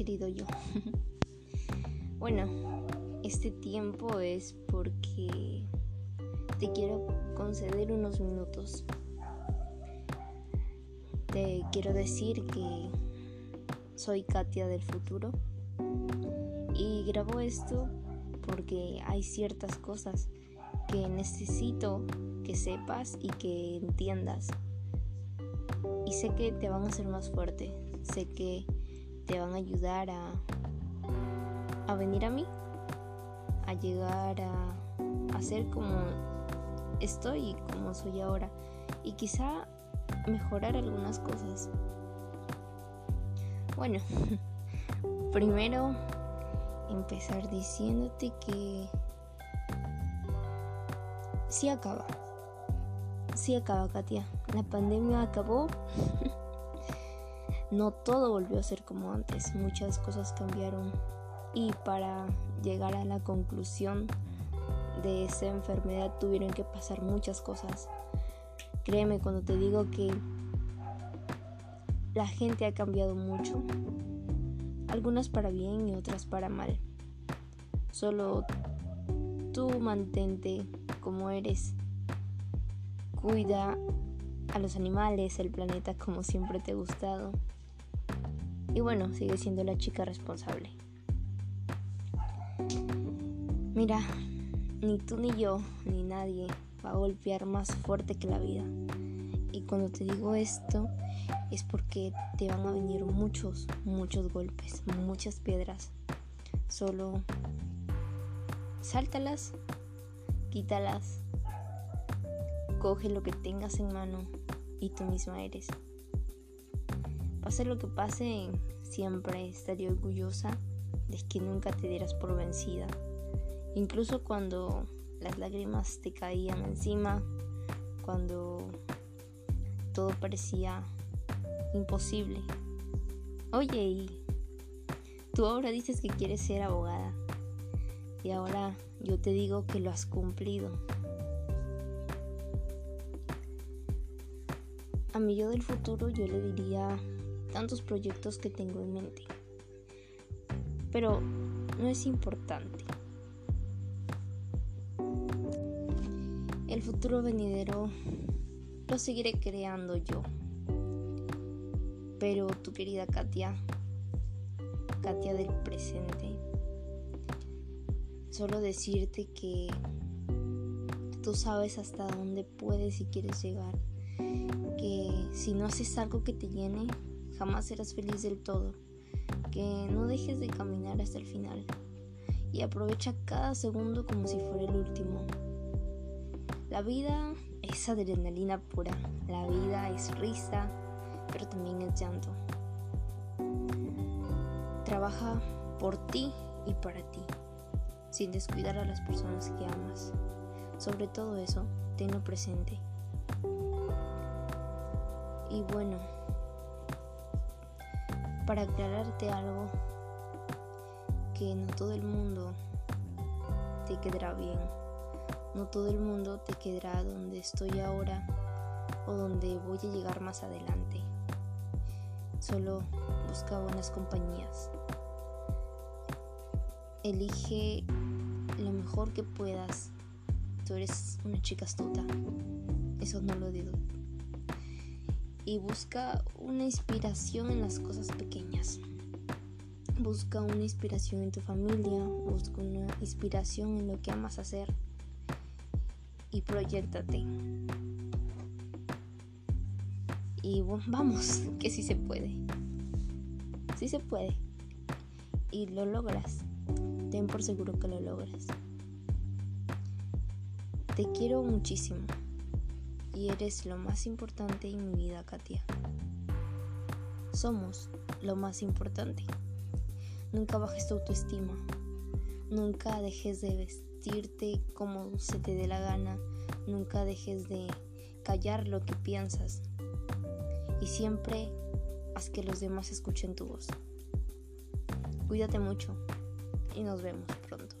querido yo. bueno, este tiempo es porque te quiero conceder unos minutos. Te quiero decir que soy Katia del futuro y grabo esto porque hay ciertas cosas que necesito que sepas y que entiendas. Y sé que te van a hacer más fuerte, sé que te van a ayudar a, a venir a mí, a llegar a, a ser como estoy y como soy ahora. Y quizá mejorar algunas cosas. Bueno, primero empezar diciéndote que sí acaba. Sí acaba, Katia. La pandemia acabó. no todo volvió a ser como antes. Muchas cosas cambiaron. Y para llegar a la conclusión de esa enfermedad tuvieron que pasar muchas cosas. Créeme cuando te digo que la gente ha cambiado mucho. Algunas para bien y otras para mal. Solo tú mantente como eres. Cuida a los animales, el planeta como siempre te ha gustado. Y bueno, sigue siendo la chica responsable. Mira, ni tú ni yo, ni nadie va a golpear más fuerte que la vida. Y cuando te digo esto, es porque te van a venir muchos, muchos golpes, muchas piedras. Solo sáltalas quítalas, coge lo que tengas en mano y tú misma eres. Pase lo que pase, siempre estaré orgullosa de que nunca te dieras por vencida. Incluso cuando las lágrimas te caían encima, cuando todo parecía imposible. Oye, y tú ahora dices que quieres ser abogada. Y ahora yo te digo que lo has cumplido. A mi yo del futuro yo le diría tantos proyectos que tengo en mente. Pero no es importante. El futuro venidero lo seguiré creando yo. Pero tu querida Katia, Katia del presente, Solo decirte que tú sabes hasta dónde puedes y quieres llegar. Que si no haces algo que te llene, jamás serás feliz del todo. Que no dejes de caminar hasta el final. Y aprovecha cada segundo como si fuera el último. La vida es adrenalina pura. La vida es risa, pero también es llanto. Trabaja por ti y para ti sin descuidar a las personas que amas. Sobre todo eso, tenlo presente. Y bueno, para aclararte algo, que no todo el mundo te quedará bien, no todo el mundo te quedará donde estoy ahora o donde voy a llegar más adelante. Solo busca buenas compañías. Elige lo mejor que puedas. Tú eres una chica astuta. Eso no lo digo. Y busca una inspiración en las cosas pequeñas. Busca una inspiración en tu familia. Busca una inspiración en lo que amas hacer. Y proyectate. Y vamos, que sí se puede. Sí se puede. Y lo logras ten por seguro que lo logras. Te quiero muchísimo y eres lo más importante en mi vida, Katia. Somos lo más importante. Nunca bajes tu autoestima. Nunca dejes de vestirte como se te dé la gana. Nunca dejes de callar lo que piensas. Y siempre haz que los demás escuchen tu voz. Cuídate mucho y nos vemos pronto.